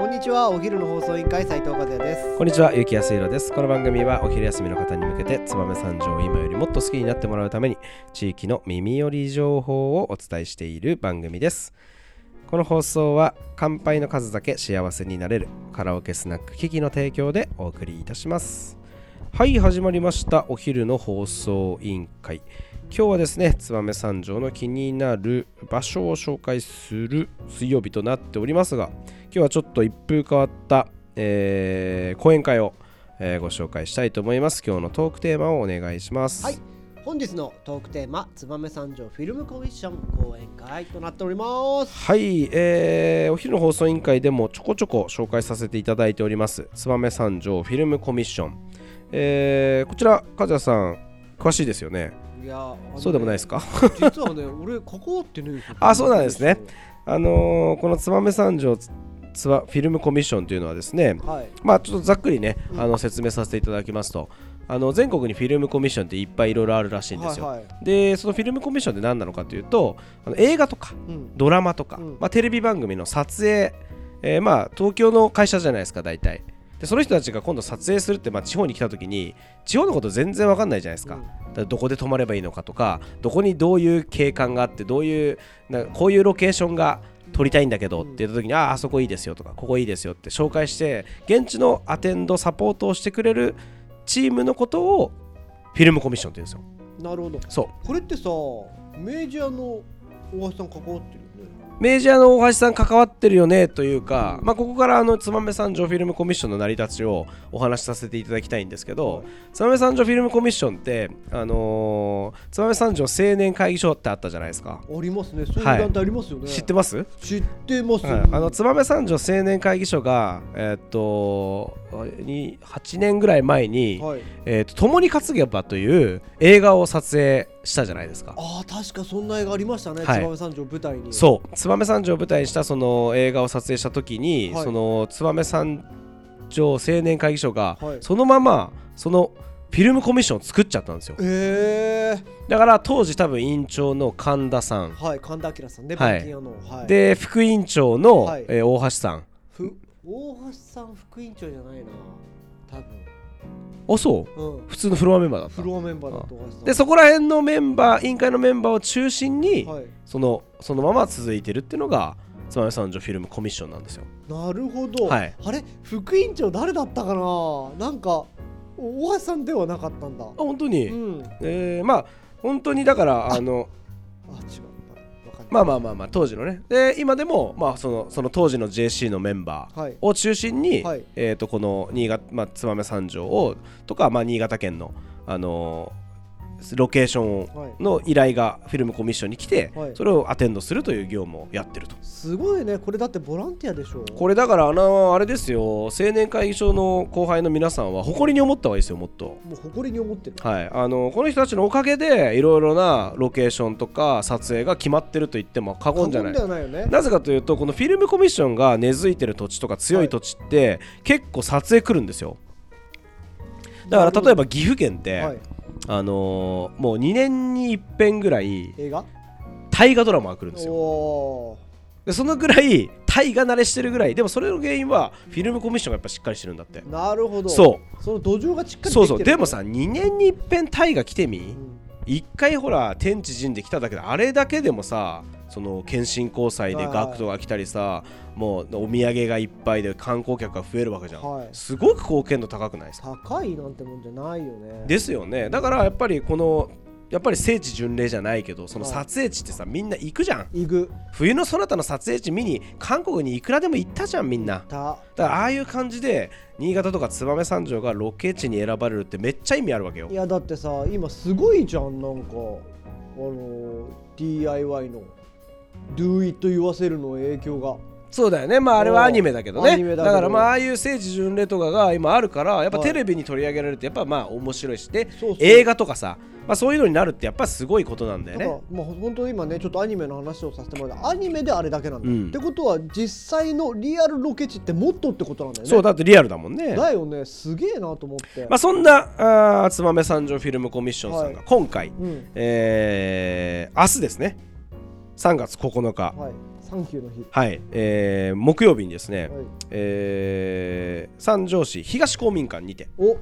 こんにちはお昼の放送委員会斉藤和也ですこんにちは、ゆきやすいろです。この番組はお昼休みの方に向けて、燕三条を今よりもっと好きになってもらうために、地域の耳寄り情報をお伝えしている番組です。この放送は、乾杯の数だけ幸せになれるカラオケスナックキキの提供でお送りいたします。はい、始まりました。お昼の放送委員会。今日はですね、燕三条の気になる場所を紹介する水曜日となっておりますが、今日はちょっと一風変わった、えー講演会を、えーご紹介したいと思います。今日のトークテーマをお願いします。はい。本日のトークテーマ燕三条フィルムコミッション講演会となっております。はい、えーお昼の放送委員会でもちょこちょこ紹介させていただいております。燕三条フィルムコミッション、えーこちら和也さん詳しいですよね。いやねそうでもないですか？実はね俺関わってね あそうなんですね。あのーこの燕三条つつわフィルムコミッションというのはですねはい。まあちょっとざっくりね、うん。あの説明させていただきますとあの全国にフィルムコミッションっていっぱいいろいろあるらしいんですよ、はいはい。でそのフィルムコミッションって何なのかというとあの映画とかうん。ドラマとか、うん。まあ、テレビ番組の撮影、えーまあ東京の会社じゃないですか大体。でその人たちが今度撮影するって、まあ、地方に来た時に地方のこと全然わかんないじゃないですか,、うん。だどこで泊まればいいのかとかどこにどういう景観があってどういうなこういうロケーションが撮りたいんだけどって言った時に、あああそこいいですよとかここいいですよって紹介して現地のアテンドサポートをしてくれるチームのことをフィルムコミッションって言うんですよ。なるほど。そう。これってさメジャーの大橋さん関わってメジャーの大橋さん関わってるよねというか、まあ、ここからあの燕三条フィルムコミッションの成り立ちをお話しさせていただきたいんですけど、燕三条フィルムコミッションって、あのー、燕三条青年会議所ってあったじゃないですか。ありますね。そういうはい。団体ありますよね、知ってます、知ってます、はい、あの燕三条青年会議所が、えーっとに8年ぐらい前に「はい。えーっと共に担げば」という映画を撮影したじゃないですか。ああ確かそんな映画ありましたね、はい。燕三条舞台に。そう。燕三条を舞台にしたその映画を撮影した時に、はい。その燕三条青年会議所が、はい。そのままそのフィルムコミッションを作っちゃったんですよ。えだから当時多分委員長の神田さん、ー、はい神田明さんねはい。はい、で副委員長の、はい。えー大橋さん。ふ大橋さん副委員長じゃないな。多あそう？分うん。普通のフロアメンバーだった。フロアメンバーだと大橋さ。んでそこら辺のメンバー委員会のメンバーを中心に、はい。そのそのまま続いてるっていうのが燕三条フィルムコミッションなんですよ。なるほど、はい。あれ？副委員長誰だったかな？なんか大橋さんではなかったんだ。あ本当に、うん。えーまあ本当にだからあのまあまあまあまあ当時のね。で今でもまあそのその当時の JC のメンバーはい。を中心に、はい。えー、とこの新潟、まあ、燕三条をとか、まあ、新潟県の、あのーロケーションはい。の依頼がフィルムコミッションに来て、はい。それをアテンドするという業務をやってると。すごいね。これだってボランティアでしょ。これだからあのあれですよ。青年会議所の後輩の皆さんは誇りに思った方がいいですよもっと。もう誇りに思ってる。はい、あのこの人たちのおかげでいろいろなロケーションとか撮影が決まってると言っても過言じゃない。過言ではないよね。なぜかというとこのフィルムコミッションが根付いてる土地とか強い土地って、結構撮影来るんですよ。だから例えば岐阜県って、はいあのーもう2年に一遍ぐらい映画？大河ドラマが来るんですよ。おでそのぐらい大河慣れしてるぐらいでもそれの原因はフィルムコミッションがやっぱしっかりしてるんだって。ーなるほど。そう。その土壌がしっかりそうそう。でもさ2年に一遍大河来てみうん一回ほら天地人で来ただけであれだけでもさその謙信交際で学徒が来たりさもうお土産がいっぱいで観光客が増えるわけじゃん、はい。すごく貢献度高くないですか？高いなんてもんじゃないよね。ですよね。だからやっぱりこのやっぱり聖地巡礼じゃないけどそのはい撮影地ってさみんな行くじゃん。イグ冬のそなたの撮影地見に韓国にいくらでも行ったじゃんみんな。た。だからああいう感じで新潟とか燕三条がロケ地に選ばれるってめっちゃ意味あるわけよ。いやだってさ今すごいじゃんなんかあの DIY の Do it 言わせるの影響がそうだよね。まああれはアニメだけどね。だからまあああいう聖地巡礼とかが今あるからやっぱはいテレビに取り上げられるとやっぱまあ面白いし。で映画とかさ、まあ、そういうのになるってやっぱすごいことなんだよね。まあ本当今ねちょっとアニメの話をさせてもらうとアニメであれだけなんだ、うん。ってことは実際のリアルロケ地ってもっとってことなんだよね。そうだってリアルだもんね。だよね。すげえなと思って、まあそんなあー燕三条フィルムコミッションさんがはい今回、うん。えー明日ですね。3月9日。はいサンキューの日。はい、えー木曜日にですね、はい。えー三条市東公民館にて。お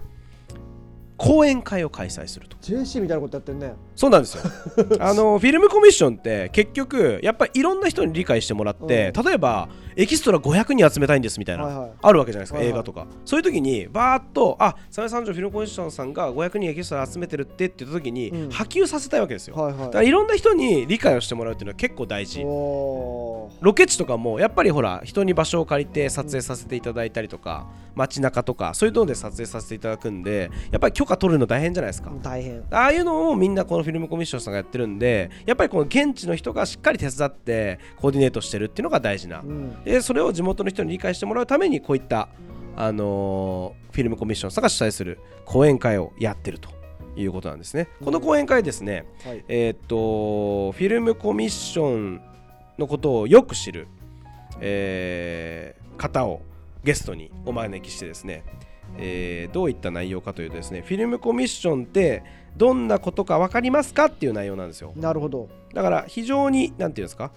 講演会を開催すると。JC みたいなことやってんね。そうなんですよ。あのフィルムコミッションって結局やっぱりいろんな人に理解してもらって、例えばエキストラ500人集めたいんですみたいな、はいはい。あるわけじゃないですか、はいはい。映画とか。そういう時にバーッとあサメ三条フィルムコミッションさんが500人エキストラ集めてるってって言った時に、うん。波及させたいわけですよ、はいだからいろんな人に理解をしてもらうっていうのは結構大事。ロケ地とかもやっぱりほら人に場所を借りて撮影させていただいたりとか街中とかそういうので撮影させていただくんでやっぱり許可取るの大変じゃないですか、大変。ああいうのをみんなこのフィルムコミッションさんがやってるんでやっぱりこの現地の人がしっかり手伝ってコーディネートしてるっていうのが大事な。うん。でそれを地元の人に理解してもらうためにこういった、あのーフィルムコミッションさんが主催する講演会をやってるということなんですね。この講演会ですね、はい。えーっとフィルムコミッションのことをよく知る、えー方をゲストにお招きしてですね、えーどういった内容かというとですねフィルムコミッションってどんなことか分かりますかっていう内容なんですよ。なるほど。だから非常に何て言うんですか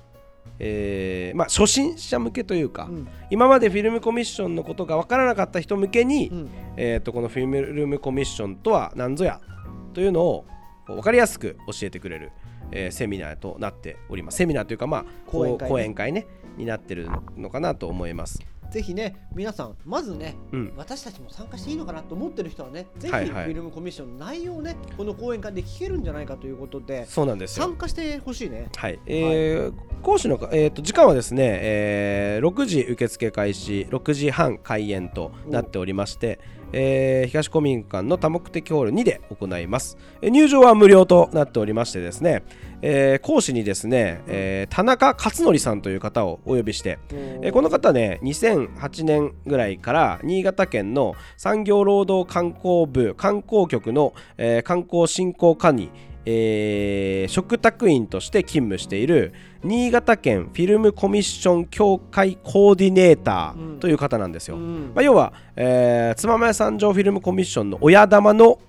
えーまあ初心者向けというか、うん。今までフィルムコミッションのことが分からなかった人向けに、うん。えー、とこのフィルムコミッションとは何ぞやというのを分かりやすく教えてくれる、えーセミナーとなっております。セミナーというかまあ講演講演会ねになってるのかなと思いますぜひね皆さんまずねうん。私たちも参加していいのかなと思ってる人はねぜひフィルムコミッションの内容をねこの講演会で聞けるんじゃないかということでそうなんですよ。参加してほしいね。はい、えー講師のか、えー、と時間はですね、えー6時受付開始6時半開演となっておりまして、えー東公民館の多目的ホール2で行います。えー入場は無料となっておりましてですね、えー講師にですね、えー田中勝則さんという方をお呼びして、えーこの方ね2008年ぐらいから新潟県の産業労働観光部観光局の、えー観光振興課にえー嘱託員として勤務している新潟県フィルムコミッション協会コーディネーターという方なんですよ。うん。まあ、要は、えー、つままや三条フィルムコミッションの親玉の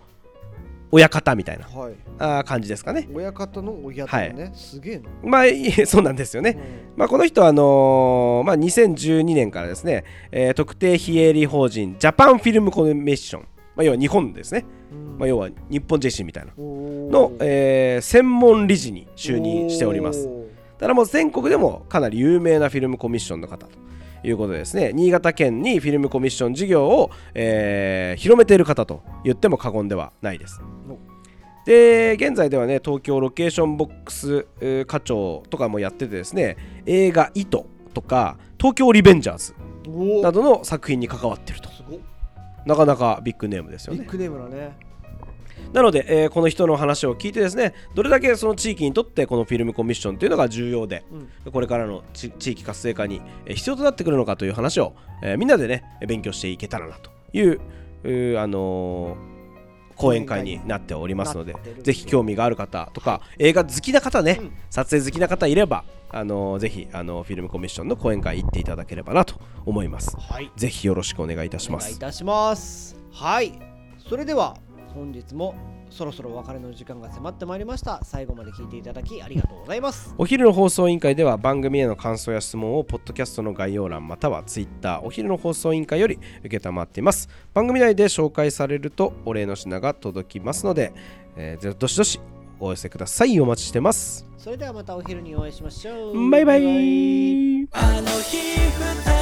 親方みたいなはい。あー感じですかね。親方の親方ね。すげえな。まあいいそうなんですよね。まあ、この人はあのーまあ、2012年からですね、えー特定非営利法人ジャパンフィルムコミッション、まあ、要は日本ですね、うんまあ、要は日本 JC みたいな。の、えー専門理事に就任しております。おー。だからもう全国でもかなり有名なフィルムコミッションの方ということでですね新潟県にフィルムコミッション事業を、えー広めている方と言っても過言ではないです。お。で現在ではね東京ロケーションボックスえー課長とかもやっててですね映画「糸」とか「東京リベンジャーズお」ー。などの作品に関わっているとなかなかビッグネームですよね。ビッグネームだね。なので、えーこの人の話を聞いてですねどれだけその地域にとってこのフィルムコミッションというのが重要で、これからのち地域活性化にえー必要となってくるのかという話を、えーみんなでね勉強していけたらなというあのー講演会になっておりますのでぜひ興味がある方とか映画好きな方ね、うん。撮影好きな方いれば、あのーぜひ、あのーフィルムコミッションの講演会行っていただければなと思います。はい。ぜひよろしくお願いいたしおます。願いいたします。はい。それでは本日もそろそろお別れの時間が迫ってまいりました。最後まで聞いていただきありがとうございます。お昼の放送委員会では番組への感想や質問をポッドキャストの概要欄またはツイッターお昼の放送委員会より受けたまっています。番組内で紹介されるとお礼の品が届きますので、えー、どしどしお寄せください。お待ちしてます。それではまたお昼にお会いしましょう。バイバイ。あ